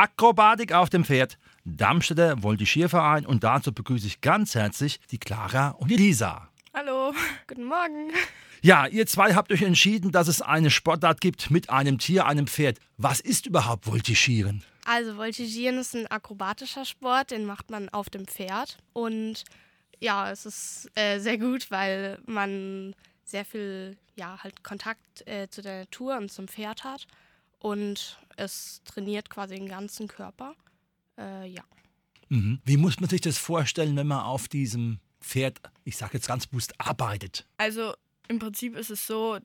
Akrobatik auf dem Pferd, Darmstädter Voltigierverein und dazu begrüße ich ganz herzlich die Clara und die Lisa. Hallo, guten Morgen. Ja, ihr zwei habt euch entschieden, dass es eine Sportart gibt mit einem Tier, einem Pferd. Was ist überhaupt Voltigieren? Also Voltigieren ist ein akrobatischer Sport, den macht man auf dem Pferd und ja, es ist äh, sehr gut, weil man sehr viel ja, halt Kontakt äh, zu der Natur und zum Pferd hat. Und es trainiert quasi den ganzen Körper. Äh, ja. Mhm. Wie muss man sich das vorstellen, wenn man auf diesem Pferd, ich sage jetzt ganz bewusst, arbeitet? Also im Prinzip ist es so,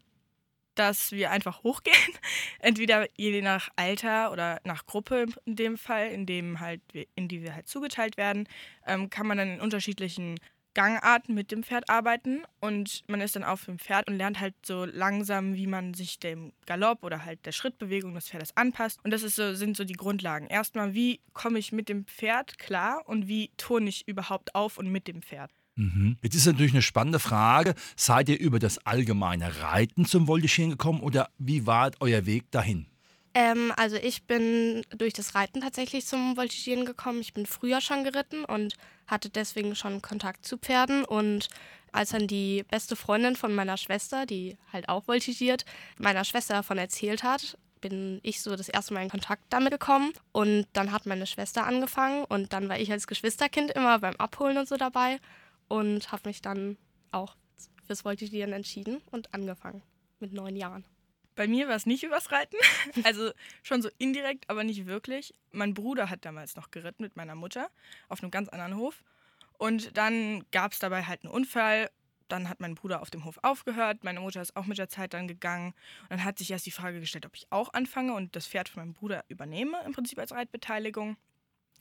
dass wir einfach hochgehen. Entweder je nach Alter oder nach Gruppe in dem Fall, in dem halt in die wir halt zugeteilt werden, ähm, kann man dann in unterschiedlichen Gangarten mit dem Pferd arbeiten und man ist dann auf dem Pferd und lernt halt so langsam, wie man sich dem Galopp oder halt der Schrittbewegung des Pferdes anpasst. Und das ist so, sind so die Grundlagen. Erstmal, wie komme ich mit dem Pferd klar und wie turne ich überhaupt auf und mit dem Pferd. Mhm. Jetzt ist natürlich eine spannende Frage. Seid ihr über das allgemeine Reiten zum Voltigieren gekommen oder wie war euer Weg dahin? Ähm, also ich bin durch das Reiten tatsächlich zum Voltigieren gekommen. Ich bin früher schon geritten und hatte deswegen schon Kontakt zu Pferden. Und als dann die beste Freundin von meiner Schwester, die halt auch voltigiert, meiner Schwester davon erzählt hat, bin ich so das erste Mal in Kontakt damit gekommen. Und dann hat meine Schwester angefangen und dann war ich als Geschwisterkind immer beim Abholen und so dabei und habe mich dann auch fürs Voltigieren entschieden und angefangen mit neun Jahren. Bei mir war es nicht übers Reiten, also schon so indirekt, aber nicht wirklich. Mein Bruder hat damals noch geritten mit meiner Mutter auf einem ganz anderen Hof. Und dann gab es dabei halt einen Unfall. Dann hat mein Bruder auf dem Hof aufgehört. Meine Mutter ist auch mit der Zeit dann gegangen. Und dann hat sich erst die Frage gestellt, ob ich auch anfange und das Pferd von meinem Bruder übernehme, im Prinzip als Reitbeteiligung.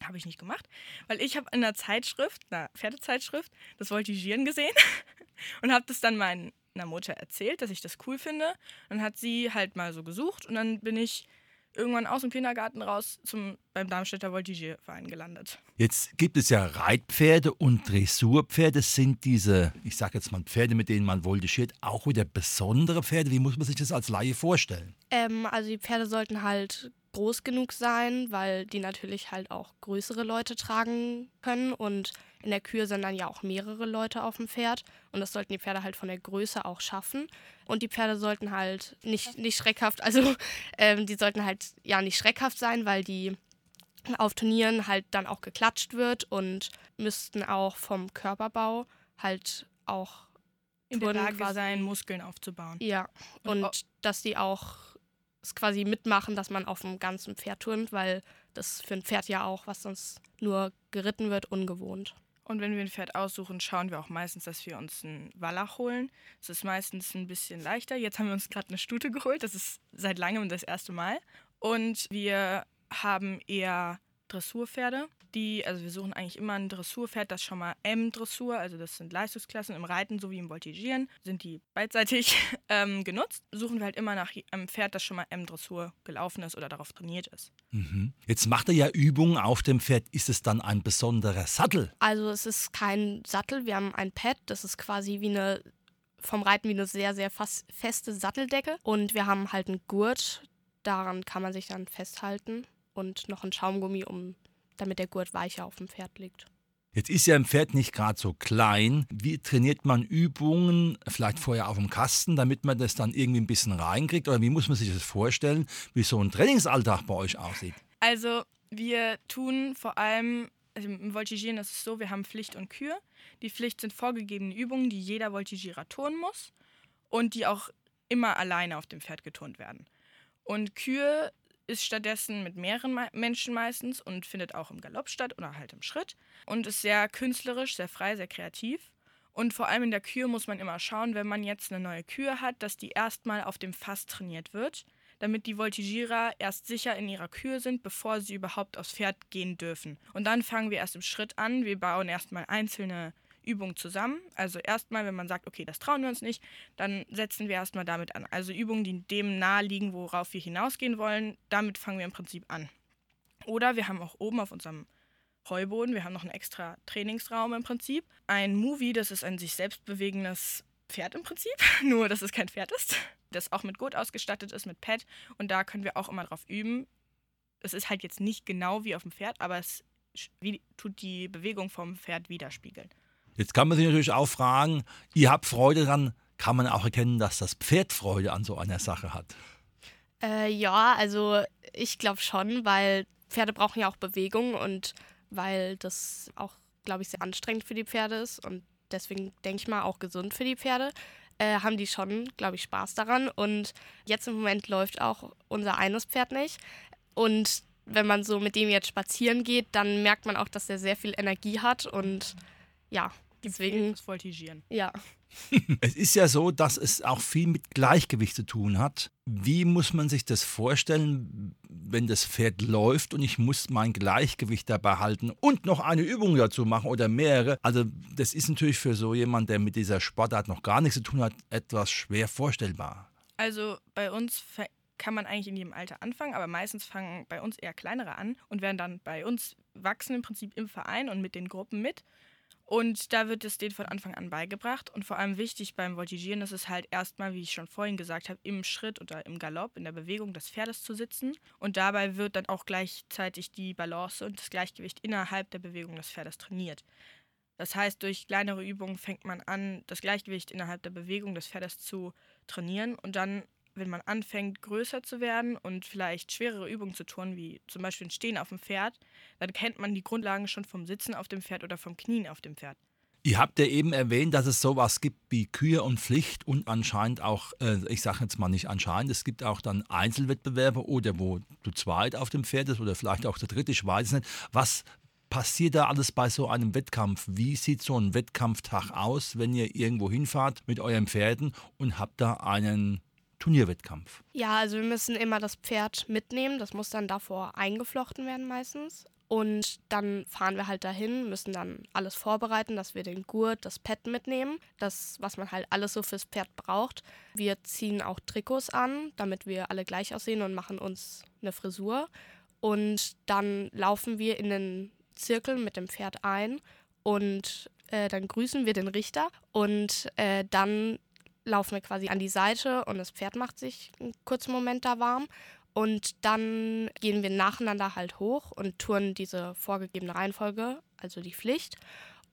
Habe ich nicht gemacht, weil ich habe in einer Zeitschrift, einer Pferdezeitschrift, das Voltigieren gesehen und habe das dann meinen einer Mutter erzählt, dass ich das cool finde. Dann hat sie halt mal so gesucht und dann bin ich irgendwann aus dem Kindergarten raus zum, beim Darmstädter Voltigierverein gelandet. Jetzt gibt es ja Reitpferde und Dressurpferde. Sind diese, ich sage jetzt mal Pferde, mit denen man voltigiert, auch wieder besondere Pferde? Wie muss man sich das als Laie vorstellen? Ähm, also die Pferde sollten halt groß genug sein, weil die natürlich halt auch größere Leute tragen können und in der Kür sind dann ja auch mehrere Leute auf dem Pferd und das sollten die Pferde halt von der Größe auch schaffen und die Pferde sollten halt nicht, nicht schreckhaft, also ähm, die sollten halt ja nicht schreckhaft sein, weil die auf Turnieren halt dann auch geklatscht wird und müssten auch vom Körperbau halt auch in der Lage quasi, sein, Muskeln aufzubauen. Ja, und, und dass die auch es quasi mitmachen, dass man auf dem ganzen Pferd turnt, weil das für ein Pferd ja auch, was sonst nur geritten wird, ungewohnt. Und wenn wir ein Pferd aussuchen, schauen wir auch meistens, dass wir uns einen Wallach holen. Das ist meistens ein bisschen leichter. Jetzt haben wir uns gerade eine Stute geholt. Das ist seit langem das erste Mal. Und wir haben eher Dressurpferde. Die, also wir suchen eigentlich immer ein Dressurpferd, das schon mal M-Dressur, also das sind Leistungsklassen im Reiten sowie im Voltigieren, sind die beidseitig ähm, genutzt. Suchen wir halt immer nach einem Pferd, das schon mal M-Dressur gelaufen ist oder darauf trainiert ist. Mhm. Jetzt macht er ja Übungen auf dem Pferd. Ist es dann ein besonderer Sattel? Also es ist kein Sattel, wir haben ein Pad, das ist quasi wie eine vom Reiten wie eine sehr, sehr feste Satteldecke. Und wir haben halt einen Gurt, daran kann man sich dann festhalten und noch ein Schaumgummi, um, damit der Gurt weicher auf dem Pferd liegt. Jetzt ist ja ein Pferd nicht gerade so klein. Wie trainiert man Übungen, vielleicht vorher auf dem Kasten, damit man das dann irgendwie ein bisschen reinkriegt? Oder wie muss man sich das vorstellen, wie so ein Trainingsalltag bei euch aussieht? Also wir tun vor allem, also im Voltigieren ist es so, wir haben Pflicht und Kür. Die Pflicht sind vorgegebene Übungen, die jeder Voltigierer turnen muss und die auch immer alleine auf dem Pferd geturnt werden. Und Kür ist stattdessen mit mehreren Menschen meistens und findet auch im Galopp statt oder halt im Schritt und ist sehr künstlerisch, sehr frei, sehr kreativ. Und vor allem in der Kür muss man immer schauen, wenn man jetzt eine neue Kür hat, dass die erstmal auf dem Fass trainiert wird, damit die Voltigierer erst sicher in ihrer Kühe sind, bevor sie überhaupt aufs Pferd gehen dürfen. Und dann fangen wir erst im Schritt an. Wir bauen erstmal einzelne Übungen zusammen. Also erstmal, wenn man sagt, okay, das trauen wir uns nicht, dann setzen wir erstmal damit an. Also Übungen, die dem nahe liegen, worauf wir hinausgehen wollen, damit fangen wir im Prinzip an. Oder wir haben auch oben auf unserem Heuboden, wir haben noch einen extra Trainingsraum im Prinzip. Ein Movie, das ist ein sich selbst bewegendes Pferd im Prinzip, nur dass es kein Pferd ist, das auch mit Gurt ausgestattet ist, mit Pad. Und da können wir auch immer drauf üben. Es ist halt jetzt nicht genau wie auf dem Pferd, aber es tut die Bewegung vom Pferd widerspiegeln. Jetzt kann man sich natürlich auch fragen, ihr habt Freude daran, kann man auch erkennen, dass das Pferd Freude an so einer Sache hat? Äh, ja, also ich glaube schon, weil Pferde brauchen ja auch Bewegung und weil das auch, glaube ich, sehr anstrengend für die Pferde ist und deswegen denke ich mal auch gesund für die Pferde. Äh, haben die schon, glaube ich, Spaß daran. Und jetzt im Moment läuft auch unser eines Pferd nicht. Und wenn man so mit dem jetzt spazieren geht, dann merkt man auch, dass er sehr viel Energie hat und ja, deswegen. Das Voltigieren. Ja. Es ist ja so, dass es auch viel mit Gleichgewicht zu tun hat. Wie muss man sich das vorstellen, wenn das Pferd läuft und ich muss mein Gleichgewicht dabei halten und noch eine Übung dazu machen oder mehrere? Also das ist natürlich für so jemand, der mit dieser Sportart noch gar nichts zu tun hat, etwas schwer vorstellbar. Also bei uns kann man eigentlich in jedem Alter anfangen, aber meistens fangen bei uns eher kleinere an und werden dann bei uns wachsen im Prinzip im Verein und mit den Gruppen mit. Und da wird es denen von Anfang an beigebracht. Und vor allem wichtig beim Voltigieren ist es halt erstmal, wie ich schon vorhin gesagt habe, im Schritt oder im Galopp, in der Bewegung des Pferdes zu sitzen. Und dabei wird dann auch gleichzeitig die Balance und das Gleichgewicht innerhalb der Bewegung des Pferdes trainiert. Das heißt, durch kleinere Übungen fängt man an, das Gleichgewicht innerhalb der Bewegung des Pferdes zu trainieren und dann wenn man anfängt, größer zu werden und vielleicht schwerere Übungen zu tun, wie zum Beispiel ein Stehen auf dem Pferd, dann kennt man die Grundlagen schon vom Sitzen auf dem Pferd oder vom Knien auf dem Pferd. Ihr habt ja eben erwähnt, dass es sowas gibt wie Kühe und Pflicht und anscheinend auch, äh, ich sage jetzt mal nicht anscheinend, es gibt auch dann Einzelwettbewerbe oder wo du zweit auf dem Pferd bist oder vielleicht auch der dritte, ich weiß es nicht. Was passiert da alles bei so einem Wettkampf? Wie sieht so ein Wettkampftag aus, wenn ihr irgendwo hinfahrt mit euren Pferden und habt da einen Turnierwettkampf? Ja, also wir müssen immer das Pferd mitnehmen. Das muss dann davor eingeflochten werden meistens. Und dann fahren wir halt dahin, müssen dann alles vorbereiten, dass wir den Gurt, das Pad mitnehmen, das, was man halt alles so fürs Pferd braucht. Wir ziehen auch Trikots an, damit wir alle gleich aussehen und machen uns eine Frisur. Und dann laufen wir in den Zirkel mit dem Pferd ein und äh, dann grüßen wir den Richter und äh, dann laufen wir quasi an die Seite und das Pferd macht sich einen kurzen Moment da warm. Und dann gehen wir nacheinander halt hoch und touren diese vorgegebene Reihenfolge, also die Pflicht.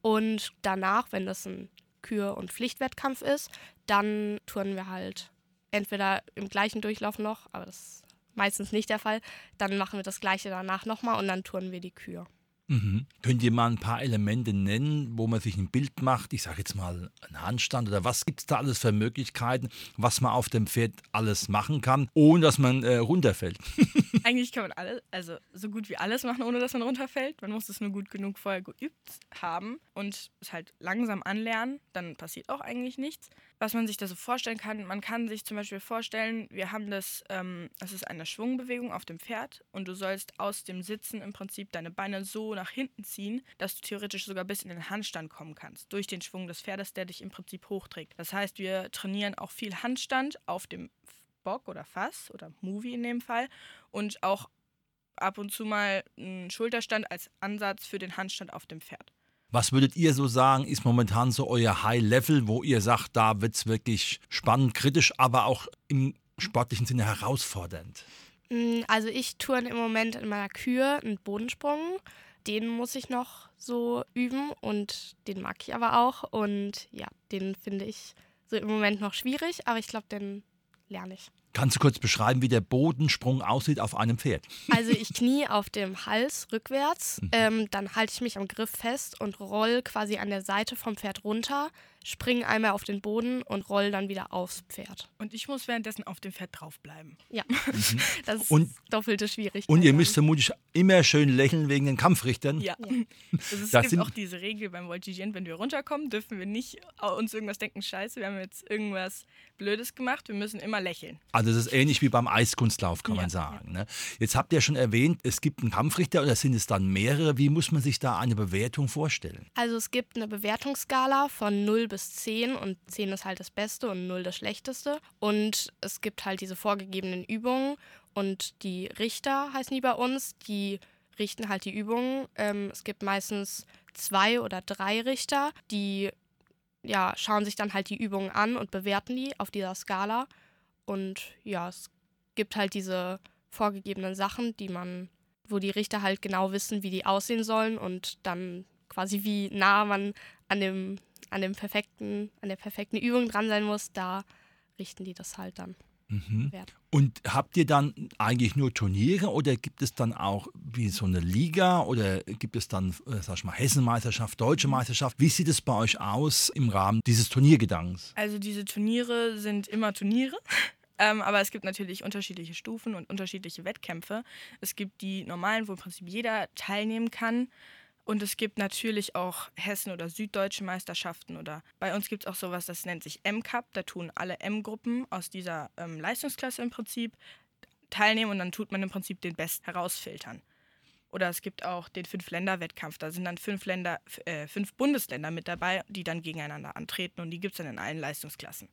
Und danach, wenn das ein Kür- und Pflichtwettkampf ist, dann touren wir halt entweder im gleichen Durchlauf noch, aber das ist meistens nicht der Fall. Dann machen wir das gleiche danach nochmal und dann touren wir die Kür. Mhm. Könnt ihr mal ein paar Elemente nennen, wo man sich ein Bild macht? Ich sage jetzt mal einen Handstand oder was gibt es da alles für Möglichkeiten, was man auf dem Pferd alles machen kann, ohne dass man äh, runterfällt? Eigentlich kann man alles, also so gut wie alles machen, ohne dass man runterfällt. Man muss es nur gut genug vorher geübt haben und es halt langsam anlernen, dann passiert auch eigentlich nichts. Was man sich da so vorstellen kann, man kann sich zum Beispiel vorstellen, wir haben das, ähm, das ist eine Schwungbewegung auf dem Pferd und du sollst aus dem Sitzen im Prinzip deine Beine so nach hinten ziehen, dass du theoretisch sogar bis in den Handstand kommen kannst, durch den Schwung des Pferdes, der dich im Prinzip hochträgt. Das heißt, wir trainieren auch viel Handstand auf dem Bock oder Fass oder Movie in dem Fall und auch ab und zu mal einen Schulterstand als Ansatz für den Handstand auf dem Pferd. Was würdet ihr so sagen, ist momentan so euer High-Level, wo ihr sagt, da wird es wirklich spannend, kritisch, aber auch im sportlichen Sinne herausfordernd? Mm, also ich turne im Moment in meiner Kür einen Bodensprung. Den muss ich noch so üben und den mag ich aber auch. Und ja, den finde ich so im Moment noch schwierig, aber ich glaube, den lerne ich. Kannst du kurz beschreiben, wie der Bodensprung aussieht auf einem Pferd? Also ich knie auf dem Hals rückwärts, mhm. ähm, dann halte ich mich am Griff fest und roll quasi an der Seite vom Pferd runter, springe einmal auf den Boden und roll dann wieder aufs Pferd. Und ich muss währenddessen auf dem Pferd draufbleiben. Ja, das ist Und- doppelte Schwierigkeit. Und ihr müsst vermutlich immer schön lächeln wegen den Kampfrichtern. Ja. Ja. Also es Das gibt sind- auch diese Regel beim Voltigieren, wenn wir runterkommen, dürfen wir nicht uns irgendwas denken, scheiße, wir haben jetzt irgendwas Blödes gemacht, wir müssen immer lächeln. Also das ist ähnlich wie beim Eiskunstlauf, kann Ja, man sagen. Ne? Jetzt habt ihr schon erwähnt, es gibt einen Kampfrichter oder sind es dann mehrere? Wie muss man sich da eine Bewertung vorstellen? Also es gibt eine Bewertungsskala von 0 bis 10 und 10 ist halt das Beste und 0 das Schlechteste. Und es gibt halt diese vorgegebenen Übungen und die Richter heißen die bei uns, die richten halt die Übungen. Ähm, es gibt meistens zwei oder drei Richter, die ja, schauen sich dann halt die Übungen an und bewerten die auf dieser Skala. Und ja, es gibt halt diese vorgegebenen Sachen, die man, wo die Richter halt genau wissen, wie die aussehen sollen und dann quasi wie nah man an dem, an dem perfekten, an der perfekten Übung dran sein muss, da richten die das halt dann. Mhm. Wert. Und habt ihr dann eigentlich nur Turniere oder gibt es dann auch wie so eine Liga oder gibt es dann, äh, sag ich mal, Hessenmeisterschaft, Deutsche Meisterschaft? Wie sieht es bei euch aus im Rahmen dieses Turniergedankens? Also diese Turniere sind immer Turniere. Ähm, aber es gibt natürlich unterschiedliche Stufen und unterschiedliche Wettkämpfe. Es gibt die normalen, wo im Prinzip jeder teilnehmen kann. Und es gibt natürlich auch Hessen- oder süddeutsche Meisterschaften. Oder bei uns gibt es auch sowas, das nennt sich M-Cup. Da tun alle M-Gruppen aus dieser ähm, Leistungsklasse im Prinzip teilnehmen und dann tut man im Prinzip den Best herausfiltern. Oder es gibt auch den Fünf-Länder-Wettkampf. Da sind dann fünf, Länder, äh, fünf Bundesländer mit dabei, die dann gegeneinander antreten. Und die gibt es dann in allen Leistungsklassen.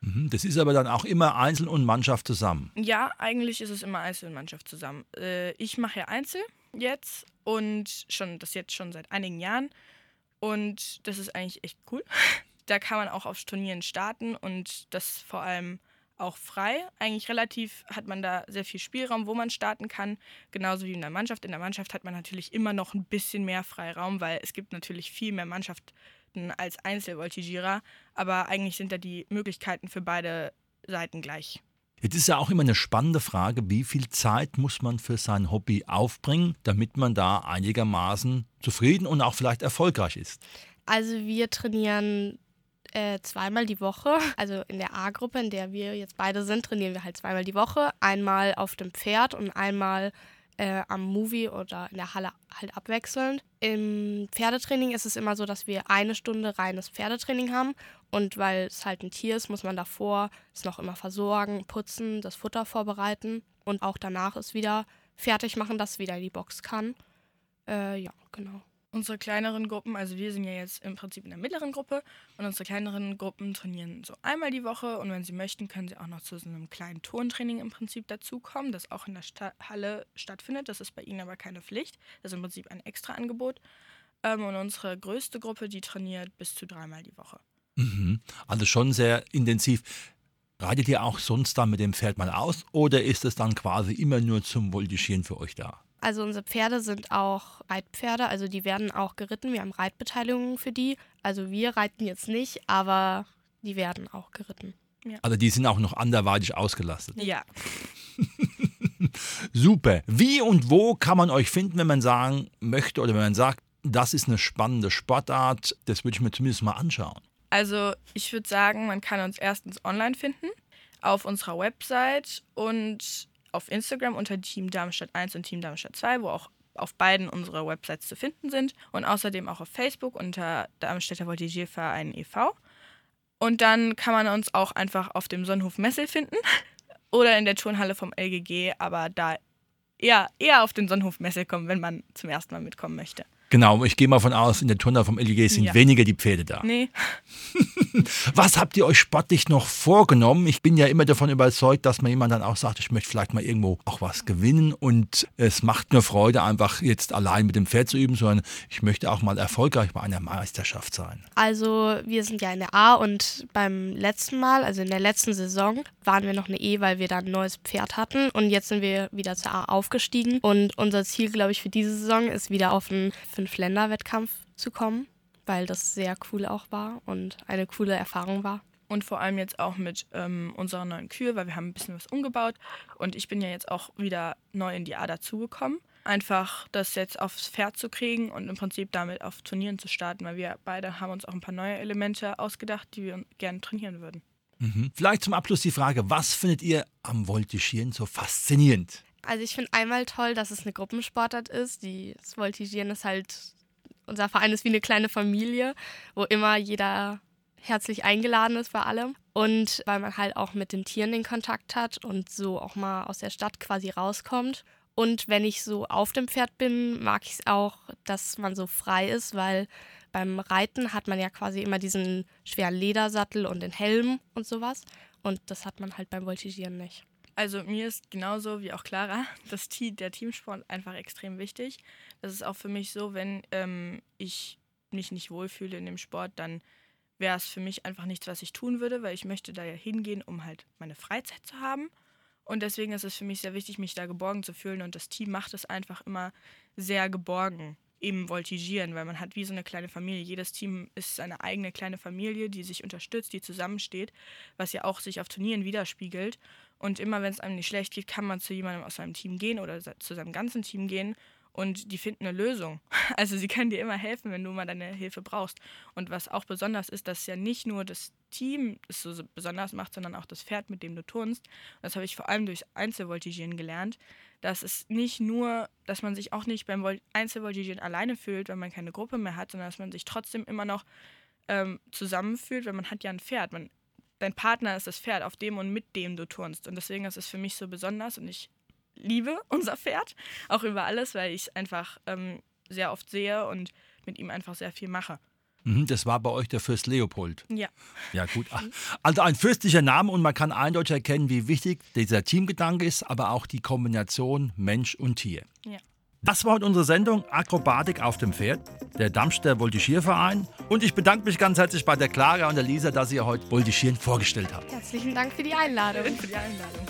Mhm. Das ist aber dann auch immer Einzel und Mannschaft zusammen. Ja, eigentlich ist es immer Einzel und Mannschaft zusammen. Äh, ich mache ja Einzel jetzt und schon das jetzt schon seit einigen Jahren. Und das ist eigentlich echt cool. Da kann man auch auf Turnieren starten und das vor allem auch frei. Eigentlich relativ hat man da sehr viel Spielraum, wo man starten kann. Genauso wie in der Mannschaft. In der Mannschaft hat man natürlich immer noch ein bisschen mehr Freiraum, weil es gibt natürlich viel mehr Mannschaften als Einzelvoltigierer. Aber eigentlich sind da die Möglichkeiten für beide Seiten gleich. Jetzt ist ja auch immer eine spannende Frage, wie viel Zeit muss man für sein Hobby aufbringen, damit man da einigermaßen zufrieden und auch vielleicht erfolgreich ist. Also wir trainieren äh, zweimal die Woche. Also in der A-Gruppe, in der wir jetzt beide sind, trainieren wir halt zweimal die Woche. Einmal auf dem Pferd und einmal äh, am Movie oder in der Halle halt abwechselnd. Im Pferdetraining ist es immer so, dass wir eine Stunde reines Pferdetraining haben. Und weil es halt ein Tier ist, muss man davor es noch immer versorgen, putzen, das Futter vorbereiten und auch danach es wieder fertig machen, dass es wieder in die Box kann. Äh, ja, genau. Unsere kleineren Gruppen, also wir sind ja jetzt im Prinzip in der mittleren Gruppe und unsere kleineren Gruppen trainieren so einmal die Woche und wenn sie möchten, können sie auch noch zu so einem kleinen Turntraining im Prinzip dazukommen, das auch in der Sta Halle stattfindet. Das ist bei ihnen aber keine Pflicht. Das ist im Prinzip ein extra Angebot. Ähm, und unsere größte Gruppe, die trainiert bis zu dreimal die Woche. Mhm. Also schon sehr intensiv. Reitet ihr auch sonst dann mit dem Pferd mal aus oder ist es dann quasi immer nur zum Voltigieren für euch da? Also unsere Pferde sind auch Reitpferde, also die werden auch geritten. Wir haben Reitbeteiligungen für die. Also wir reiten jetzt nicht, aber die werden auch geritten. Also die sind auch noch anderweitig ausgelastet. Ja, Super. Wie und wo kann man euch finden, wenn man sagen möchte oder wenn man sagt, das ist eine spannende Sportart, das würde ich mir zumindest mal anschauen. Also ich würde sagen, man kann uns erstens online finden, auf unserer Website und auf Instagram unter Team Darmstadt 1 und Team Darmstadt 2, wo auch auf beiden unsere Websites zu finden sind. Und außerdem auch auf Facebook unter Darmstädter Voltigierverein e.V. Und dann kann man uns auch einfach auf dem Sonnenhof Messel finden oder in der Turnhalle vom LGG, aber da eher, eher auf den Sonnenhof Messel kommen, wenn man zum ersten Mal mitkommen möchte. Genau, ich gehe mal von aus, in der Turner vom LG sind Ja. weniger die Pferde da. Nee, Was habt ihr euch sportlich noch vorgenommen? Ich bin ja immer davon überzeugt, dass man jemand dann auch sagt, ich möchte vielleicht mal irgendwo auch was gewinnen und es macht mir Freude, einfach jetzt allein mit dem Pferd zu üben, sondern ich möchte auch mal erfolgreich bei einer Meisterschaft sein. Also wir sind ja in der A und beim letzten Mal, also in der letzten Saison, waren wir noch eine E, weil wir da ein neues Pferd hatten. Und jetzt sind wir wieder zur A aufgestiegen. Und unser Ziel, glaube ich, für diese Saison ist wieder auf einen Fünf-Länder-Wettkampf zu kommen, weil das sehr cool auch war und eine coole Erfahrung war. Und vor allem jetzt auch mit ähm, unserer neuen Kühe, weil wir haben ein bisschen was umgebaut. Und ich bin ja jetzt auch wieder neu in die A dazugekommen. einfach das jetzt aufs Pferd zu kriegen und im Prinzip damit auf Turnieren zu starten, weil wir beide haben uns auch ein paar neue Elemente ausgedacht, die wir gerne trainieren würden. Mhm. Vielleicht zum Abschluss die Frage, was findet ihr am Voltigieren so faszinierend? Also ich finde einmal toll, dass es eine Gruppensportart ist. Die, das Voltigieren ist halt, unser Verein ist wie eine kleine Familie, wo immer jeder herzlich eingeladen ist bei allem. Und weil man halt auch mit den Tieren den Kontakt hat und so auch mal aus der Stadt quasi rauskommt. Und wenn ich so auf dem Pferd bin, mag ich es auch, dass man so frei ist, weil beim Reiten hat man ja quasi immer diesen schweren Ledersattel und den Helm und sowas. Und das hat man halt beim Voltigieren nicht. Also mir ist genauso wie auch Clara das, der Teamsport einfach extrem wichtig. Das ist auch für mich so, wenn ähm, ich mich nicht wohlfühle in dem Sport, dann wäre es für mich einfach nichts, was ich tun würde, weil ich möchte da ja hingehen, um halt meine Freizeit zu haben. Und deswegen ist es für mich sehr wichtig, mich da geborgen zu fühlen. Und das Team macht es einfach immer sehr geborgen im Voltigieren, weil man hat wie so eine kleine Familie. Jedes Team ist seine eigene kleine Familie, die sich unterstützt, die zusammensteht, was ja auch sich auf Turnieren widerspiegelt. Und immer wenn es einem nicht schlecht geht, kann man zu jemandem aus seinem Team gehen oder zu seinem ganzen Team gehen und die finden eine Lösung. Also sie können dir immer helfen, wenn du mal deine Hilfe brauchst. Und was auch besonders ist, dass ja nicht nur das Team es so besonders macht, sondern auch das Pferd, mit dem du turnst. Das habe ich vor allem durch Einzelvoltigieren gelernt, dass es nicht nur, dass man sich auch nicht beim Einzelvoltigieren alleine fühlt, wenn man keine Gruppe mehr hat, sondern dass man sich trotzdem immer noch ähm, zusammenfühlt, weil man hat ja ein Pferd. Man, dein Partner ist das Pferd, auf dem und mit dem du turnst. Und deswegen ist es für mich so besonders und ich liebe unser Pferd, auch über alles, weil ich es einfach ähm, sehr oft sehe und mit ihm einfach sehr viel mache. Mhm, das war bei euch der Fürst Leopold. Ja. Ja, gut. Also ein fürstlicher Name und man kann eindeutig erkennen, wie wichtig dieser Teamgedanke ist, aber auch die Kombination Mensch und Tier. Ja. Das war heute unsere Sendung Akrobatik auf dem Pferd, der Darmstädter Voltigierverein. Und ich bedanke mich ganz herzlich bei der Clara und der Lisa, dass ihr heute Voltigieren vorgestellt habt. Herzlichen Dank für die Einladung. Für die Einladung.